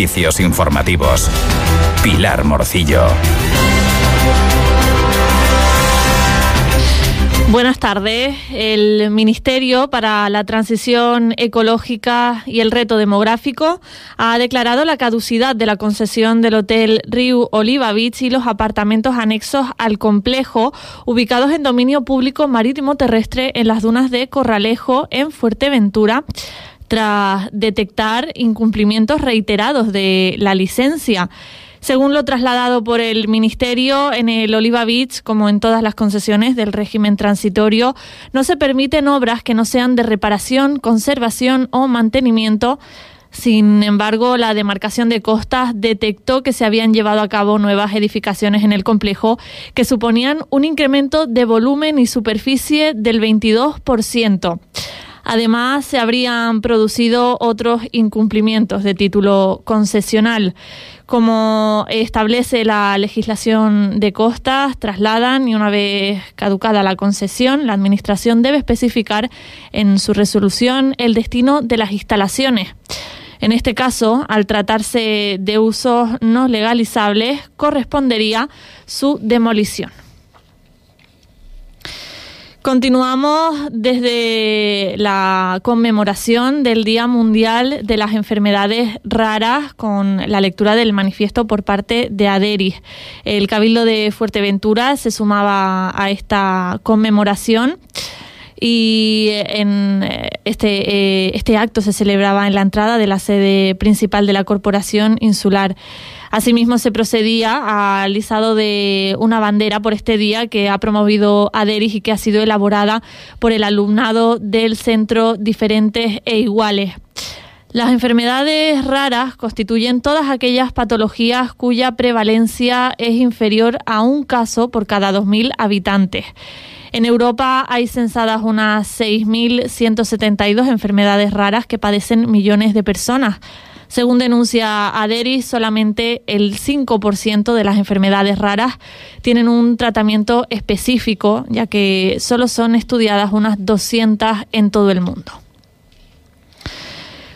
Informativos. Pilar Morcillo. Buenas tardes. El Ministerio para la Transición Ecológica y el Reto Demográfico ha declarado la caducidad de la concesión del Hotel Riu Oliva Beach y los apartamentos anexos al complejo ubicados en dominio público marítimo terrestre en las dunas de Corralejo en Fuerteventura tras detectar incumplimientos reiterados de la licencia. Según lo trasladado por el Ministerio, en el Oliva Beach, como en todas las concesiones del régimen transitorio, no se permiten obras que no sean de reparación, conservación o mantenimiento. Sin embargo, la demarcación de costas detectó que se habían llevado a cabo nuevas edificaciones en el complejo que suponían un incremento de volumen y superficie del 22%. Además, se habrían producido otros incumplimientos de título concesional. Como establece la legislación de costas, trasladan y una vez caducada la concesión, la Administración debe especificar en su resolución el destino de las instalaciones. En este caso, al tratarse de usos no legalizables, correspondería su demolición. Continuamos desde la conmemoración del Día Mundial de las Enfermedades Raras con la lectura del manifiesto por parte de ADERIS. El Cabildo de Fuerteventura se sumaba a esta conmemoración y en este, eh, este acto se celebraba en la entrada de la sede principal de la Corporación Insular. Asimismo, se procedía al izado de una bandera por este día que ha promovido ADERIS y que ha sido elaborada por el alumnado del Centro Diferentes e Iguales. Las enfermedades raras constituyen todas aquellas patologías cuya prevalencia es inferior a un caso por cada 2.000 habitantes. En Europa hay censadas unas 6.172 enfermedades raras que padecen millones de personas. Según denuncia Aderis, solamente el 5% de las enfermedades raras tienen un tratamiento específico, ya que solo son estudiadas unas 200 en todo el mundo.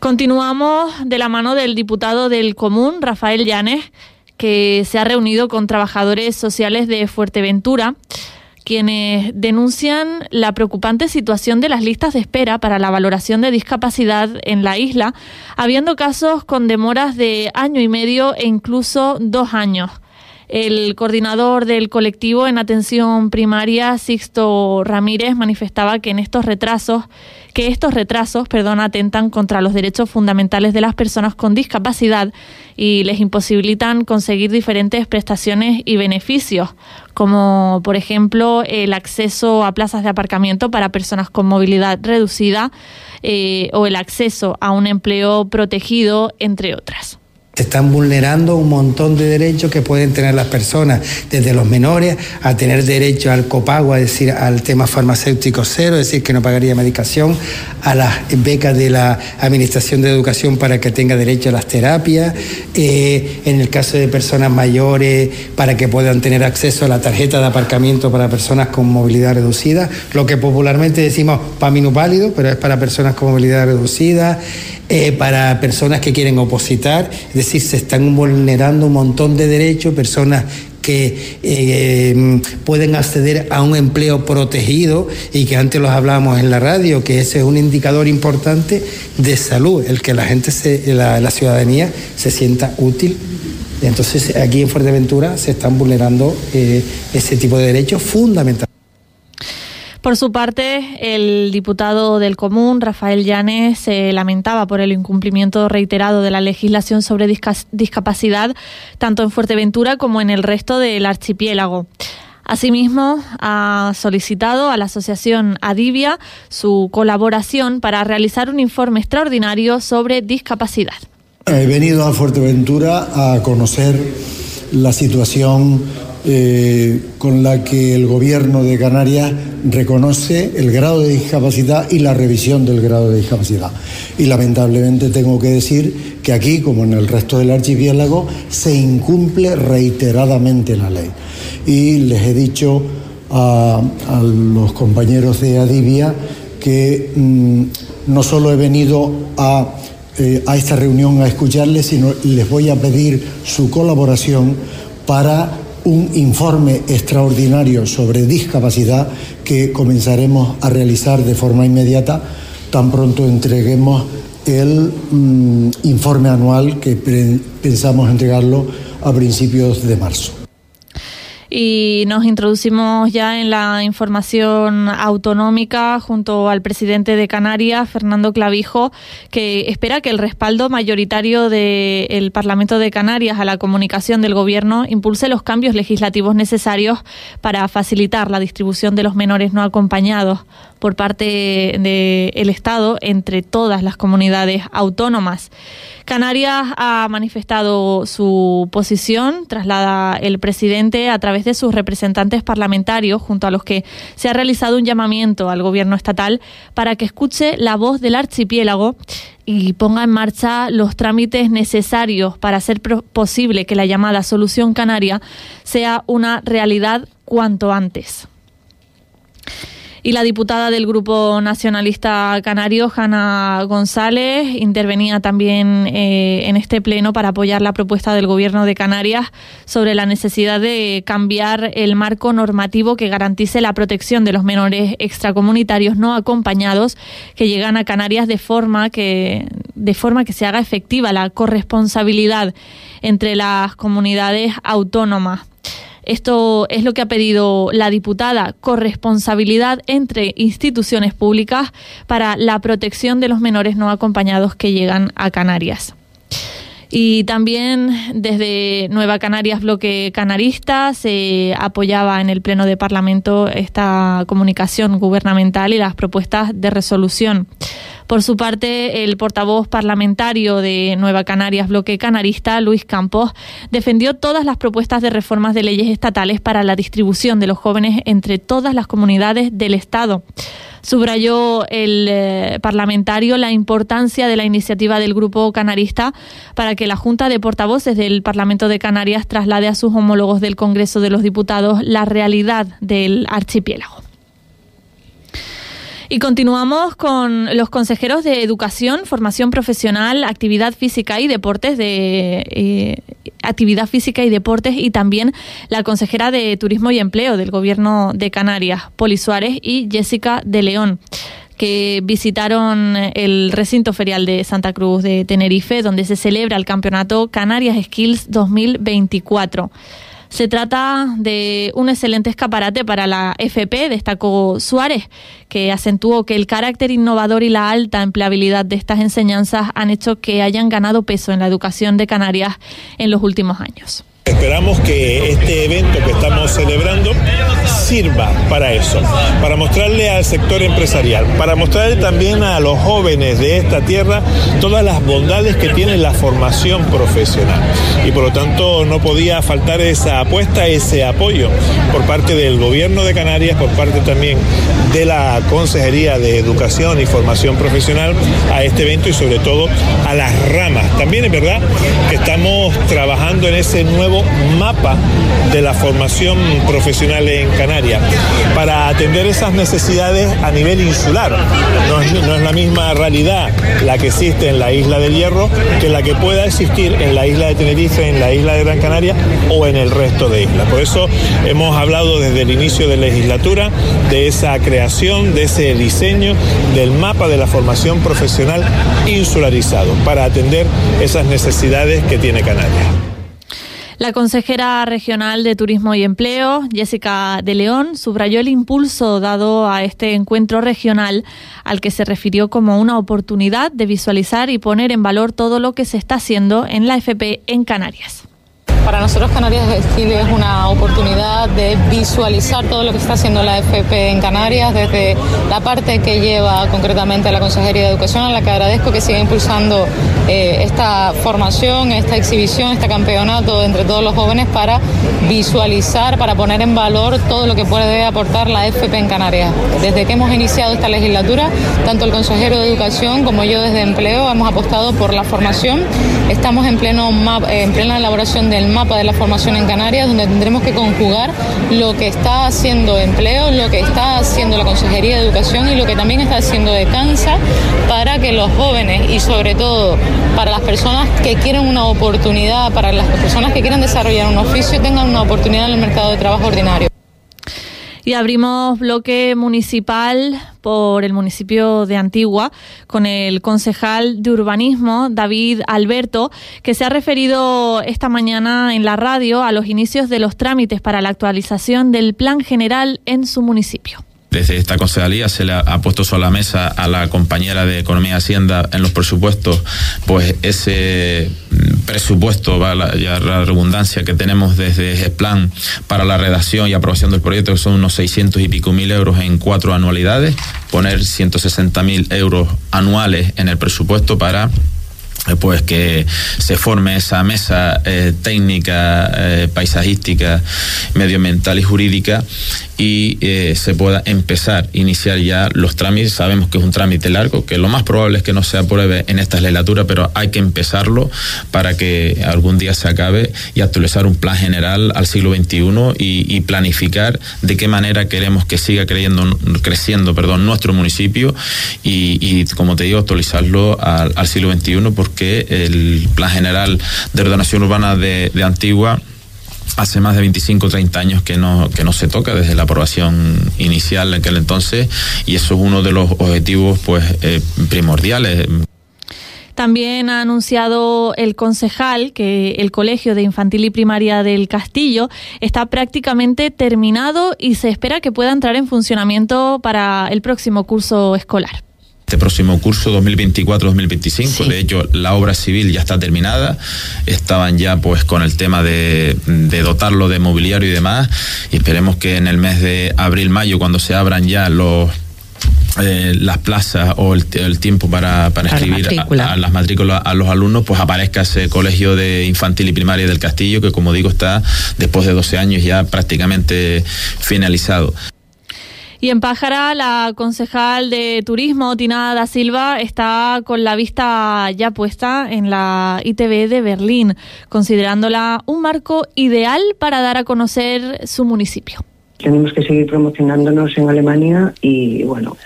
Continuamos de la mano del diputado del Común, Rafael Llanes, que se ha reunido con trabajadores sociales de Fuerteventura quienes denuncian la preocupante situación de las listas de espera para la valoración de discapacidad en la isla, habiendo casos con demoras de año y medio e incluso dos años. El coordinador del colectivo en atención primaria, Sixto Ramírez, manifestaba que en estos retrasos, que estos retrasos, perdón, atentan contra los derechos fundamentales de las personas con discapacidad y les imposibilitan conseguir diferentes prestaciones y beneficios, como por ejemplo el acceso a plazas de aparcamiento para personas con movilidad reducida eh, o el acceso a un empleo protegido, entre otras. Se están vulnerando un montón de derechos que pueden tener las personas, desde los menores a tener derecho al copago, es decir, al tema farmacéutico cero, es decir, que no pagaría medicación, a las becas de la Administración de Educación para que tenga derecho a las terapias, eh, en el caso de personas mayores, para que puedan tener acceso a la tarjeta de aparcamiento para personas con movilidad reducida, lo que popularmente decimos PAMINU pálido, pero es para personas con movilidad reducida. Eh, para personas que quieren opositar, es decir, se están vulnerando un montón de derechos, personas que eh, pueden acceder a un empleo protegido y que antes los hablábamos en la radio, que ese es un indicador importante de salud, el que la gente, la, ciudadanía se sienta útil. Entonces aquí en Fuerteventura se están vulnerando eh, ese tipo de derechos fundamentales. Por su parte, el diputado del Común, Rafael Llanes, se lamentaba por el incumplimiento reiterado de la legislación sobre discapacidad, tanto en Fuerteventura como en el resto del archipiélago. Asimismo, ha solicitado a la asociación Adivia su colaboración para realizar un informe extraordinario sobre discapacidad. He venido a Fuerteventura a conocer la situación eh, con la que el gobierno de Canarias reconoce el grado de discapacidad y la revisión del grado de discapacidad. Y lamentablemente tengo que decir que aquí, como en el resto del archipiélago, se incumple reiteradamente la ley. Y les he dicho a, los compañeros de Adivia que mm, no solo he venido a eh, a esta reunión a escucharles, sino les voy a pedir su colaboración para un informe extraordinario sobre discapacidad que comenzaremos a realizar de forma inmediata. Tan pronto entreguemos el mm, informe anual que pensamos entregarlo a principios de marzo y nos introducimos ya en la información autonómica junto al presidente de Canarias, Fernando Clavijo, que espera que el respaldo mayoritario del Parlamento de Canarias a la comunicación del Gobierno impulse los cambios legislativos necesarios para facilitar la distribución de los menores no acompañados por parte del Estado entre todas las comunidades autónomas. Canarias ha manifestado su posición, traslada el presidente a través de sus representantes parlamentarios, junto a los que se ha realizado un llamamiento al gobierno estatal para que escuche la voz del archipiélago y ponga en marcha los trámites necesarios para hacer posible que la llamada solución canaria sea una realidad cuanto antes. Y la diputada del Grupo Nacionalista Canario, Hanna González, intervenía también eh, en este pleno para apoyar la propuesta del Gobierno de Canarias sobre la necesidad de cambiar el marco normativo que garantice la protección de los menores extracomunitarios no acompañados que llegan a Canarias de forma que, de forma que se haga efectiva la corresponsabilidad entre las comunidades autónomas. Esto es lo que ha pedido la diputada, corresponsabilidad entre instituciones públicas para la protección de los menores no acompañados que llegan a Canarias. Y también desde Nueva Canarias, bloque canarista, se apoyaba en el Pleno de Parlamento esta comunicación gubernamental y las propuestas de resolución. Por su parte, el portavoz parlamentario de Nueva Canarias, bloque canarista, Luis Campos, defendió todas las propuestas de reformas de leyes estatales para la distribución de los jóvenes entre todas las comunidades del Estado. Subrayó el eh, parlamentario la importancia de la iniciativa del Grupo Canarista para que la Junta de Portavoces del Parlamento de Canarias traslade a sus homólogos del Congreso de los Diputados la realidad del archipiélago. Y continuamos con los consejeros de Educación, Formación Profesional, Actividad Física y Deportes de eh, Actividad Física y Deportes y también la consejera de Turismo y Empleo del Gobierno de Canarias, Poli Suárez y Jessica de León que visitaron el recinto ferial de Santa Cruz de Tenerife, donde se celebra el campeonato Canarias Skills 2024. Se trata de un excelente escaparate para la FP, destacó Suárez, que acentuó que el carácter innovador y la alta empleabilidad de estas enseñanzas han hecho que hayan ganado peso en la educación de Canarias en los últimos años. Esperamos que este evento que estamos celebrando sirva para eso, para mostrarle al sector empresarial, para mostrarle también a los jóvenes de esta tierra todas las bondades que tiene la formación profesional. Y por lo tanto no podía faltar esa apuesta, ese apoyo por parte del gobierno de Canarias, por parte también de la Consejería de Educación y Formación Profesional a este evento y sobre todo a las ramas. También es verdad que estamos trabajando en ese nuevo mapa de la formación profesional en Canarias para atender esas necesidades a nivel insular. No es, no es, la misma realidad la que existe en la isla del Hierro que la que pueda existir en la isla de Tenerife, en la isla de Gran Canaria o en el resto de islas. Por eso hemos hablado desde el inicio de la legislatura de esa creación, de ese diseño del mapa de la formación profesional insularizado para atender esas necesidades que tiene Canarias. La consejera regional de Turismo y Empleo, Jessica de León, subrayó el impulso dado a este encuentro regional al que se refirió como una oportunidad de visualizar y poner en valor todo lo que se está haciendo en la FP en Canarias. Para nosotros Canarias Chile es una oportunidad de visualizar todo lo que está haciendo la FP en Canarias, desde la parte que lleva concretamente la Consejería de Educación, a la que agradezco que siga impulsando eh, esta formación, esta exhibición, este campeonato entre todos los jóvenes para visualizar, para poner en valor todo lo que puede aportar la FP en Canarias. Desde que hemos iniciado esta legislatura, tanto el consejero de Educación como yo desde Empleo hemos apostado por la formación. Estamos en, pleno en plena elaboración del mapa de la formación en Canarias, donde tendremos que conjugar lo que está haciendo empleo, lo que está haciendo la Consejería de Educación y lo que también está haciendo de Cansa para que los jóvenes y sobre todo para las personas que quieren una oportunidad, para las personas que quieren desarrollar un oficio, tengan una oportunidad en el mercado de trabajo ordinario. Y abrimos bloque municipal por el municipio de Antigua con el concejal de urbanismo, David Alberto, que se ha referido esta mañana en la radio a los inicios de los trámites para la actualización del plan general en su municipio. Desde esta concejalía se le ha, puesto sobre la mesa a la compañera de Economía y Hacienda en los presupuestos, pues ese presupuesto, va la, redundancia que tenemos desde el plan para la redacción y aprobación del proyecto, que son unos 600 y pico mil euros en cuatro anualidades, poner 160 mil euros anuales en el presupuesto para pues que se forme esa mesa eh, técnica, eh, paisajística, medioambiental y jurídica y se pueda empezar, iniciar ya los trámites. Sabemos que es un trámite largo, que lo más probable es que no se apruebe en esta legislatura, pero hay que empezarlo para que algún día se acabe y actualizar un plan general al siglo XXI y, planificar de qué manera queremos que siga creyendo, creciendo perdón, nuestro municipio y, como te digo, actualizarlo al, al siglo XXI porque que el Plan General de Ordenación Urbana de, Antigua hace más de 25 o 30 años que no, que no se toca desde la aprobación inicial en aquel entonces y eso es uno de los objetivos pues eh, primordiales. También ha anunciado el concejal que el Colegio de Infantil y Primaria del Castillo está prácticamente terminado y se espera que pueda entrar en funcionamiento para el próximo curso escolar este próximo curso 2024-2025. De hecho, la obra civil ya está terminada. Estaban ya pues con el tema de, dotarlo de mobiliario y demás. Y esperemos que en el mes de abril-mayo, cuando se abran ya los eh, las plazas o el, tiempo para, para escribir a, las matrículas a los alumnos, pues aparezca ese colegio de infantil y primaria del Castillo, que como digo está después de 12 años ya prácticamente finalizado. Y en Pájara, la concejal de turismo, Tina da Silva, está con la vista ya puesta en la ITV de Berlín, considerándola un marco ideal para dar a conocer su municipio. Tenemos que seguir promocionándonos en Alemania y bueno,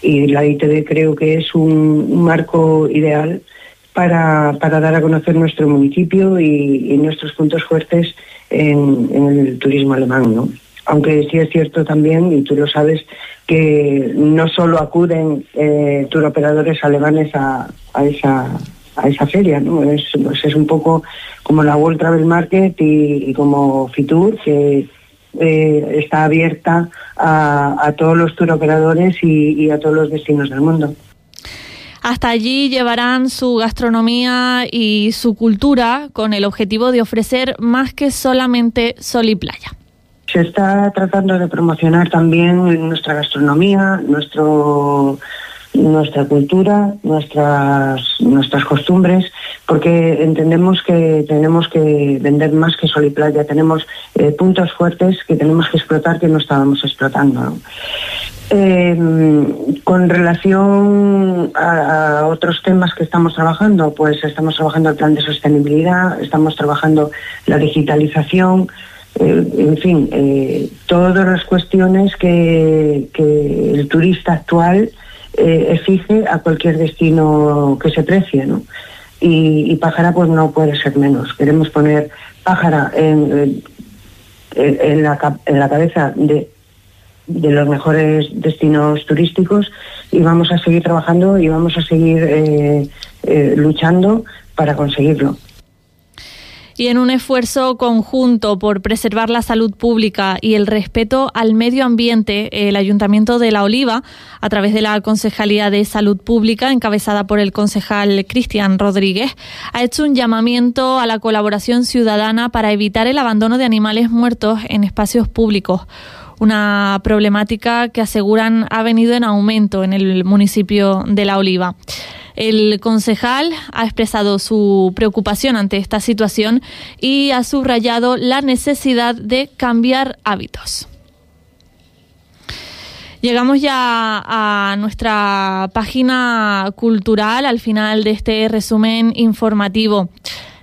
y la ITV creo que es un, marco ideal para, dar a conocer nuestro municipio y, nuestros puntos fuertes en el turismo alemán, ¿no? Aunque sí es cierto también, y tú lo sabes, que no solo acuden eh, turoperadores alemanes a, esa a esa feria, ¿no? Es, pues es un poco como la World Travel Market y, como Fitur, que eh, está abierta a, todos los turoperadores y, y a todos los destinos del mundo. Hasta allí llevarán su gastronomía y su cultura con el objetivo de ofrecer más que solamente sol y playa. Se está tratando de promocionar también nuestra gastronomía, nuestro nuestra cultura, nuestras nuestras costumbres, porque entendemos que tenemos que vender más que sol y playa, tenemos eh, puntos fuertes que tenemos que explotar que no estábamos explotando. Eh, con relación a, otros temas que estamos trabajando, pues estamos trabajando el plan de sostenibilidad, estamos trabajando la digitalización, en fin, eh, todas las cuestiones que, el turista actual eh, exige a cualquier destino que se precie, ¿no? Y, Pájara pues no puede ser menos. Queremos poner Pájara en, en, la, en la cabeza de, de los mejores destinos turísticos y vamos a seguir trabajando y vamos a seguir luchando para conseguirlo y en un esfuerzo conjunto por preservar la salud pública y el respeto al medio ambiente, el Ayuntamiento de La Oliva, a través de la Concejalía de Salud Pública, encabezada por el concejal Cristian Rodríguez, ha hecho un llamamiento a la colaboración ciudadana para evitar el abandono de animales muertos en espacios públicos una problemática que aseguran ha venido en aumento en el municipio de La Oliva. El concejal ha expresado su preocupación ante esta situación y ha subrayado la necesidad de cambiar hábitos. Llegamos ya a nuestra página cultural al final de este resumen informativo.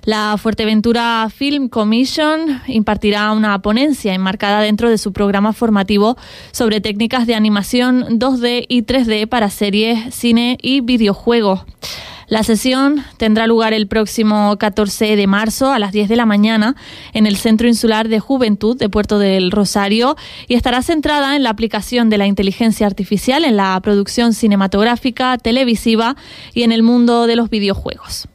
La Fuerteventura Film Commission impartirá una ponencia enmarcada dentro de su programa formativo sobre técnicas de animación 2D y 3D para series, cine y videojuegos. La sesión tendrá lugar el próximo 14 de marzo a las 10 de la mañana en el Centro Insular de Juventud de Puerto del Rosario y estará centrada en la aplicación de la inteligencia artificial en la producción cinematográfica, televisiva y en el mundo de los videojuegos.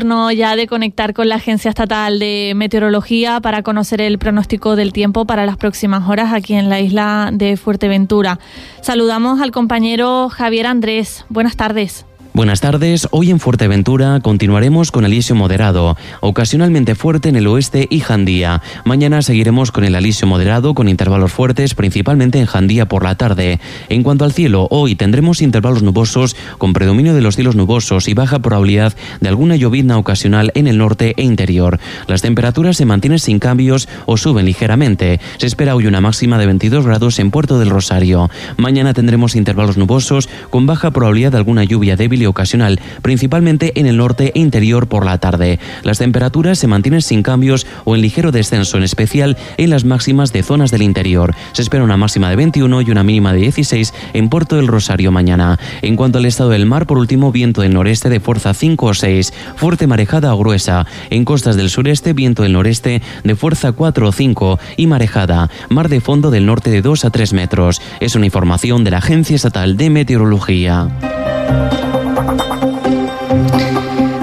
Turno ya de conectar con la Agencia Estatal de Meteorología para conocer el pronóstico del tiempo para las próximas horas aquí en la isla de Fuerteventura. Saludamos al compañero Javier Andrés. Buenas tardes. Buenas tardes, hoy en Fuerteventura continuaremos con alisio moderado, ocasionalmente fuerte en el oeste y Jandía. Mañana seguiremos con el alisio moderado con intervalos fuertes, principalmente en Jandía por la tarde. En cuanto al cielo, hoy tendremos intervalos nubosos con predominio de los cielos nubosos y baja probabilidad de alguna llovizna ocasional en el norte e interior. Las temperaturas se mantienen sin cambios o suben ligeramente. Se espera hoy una máxima de 22 grados en Puerto del Rosario. Mañana tendremos intervalos nubosos con baja probabilidad de alguna lluvia débil ocasional, principalmente en el norte e interior por la tarde. Las temperaturas se mantienen sin cambios o en ligero descenso, en especial en las máximas de zonas del interior. Se espera una máxima de 21 y una mínima de 16 en Puerto del Rosario mañana. En cuanto al estado del mar, por último, viento del noreste de fuerza 5 o 6, fuerte marejada o gruesa. En costas del sureste, viento del noreste de fuerza 4 o 5 y marejada. Mar de fondo del norte de 2 a 3 metros. Es una información de la Agencia Estatal de Meteorología.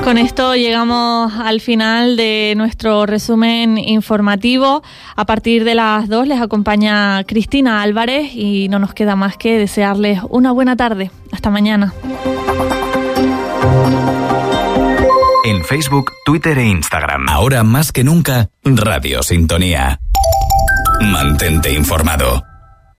Con esto llegamos al final de nuestro resumen informativo. A partir de las dos les acompaña Cristina Álvarez y no nos queda más que desearles una buena tarde. Hasta mañana. En Facebook, Twitter e Instagram. Ahora más que nunca, Radio Sintonía. Mantente informado.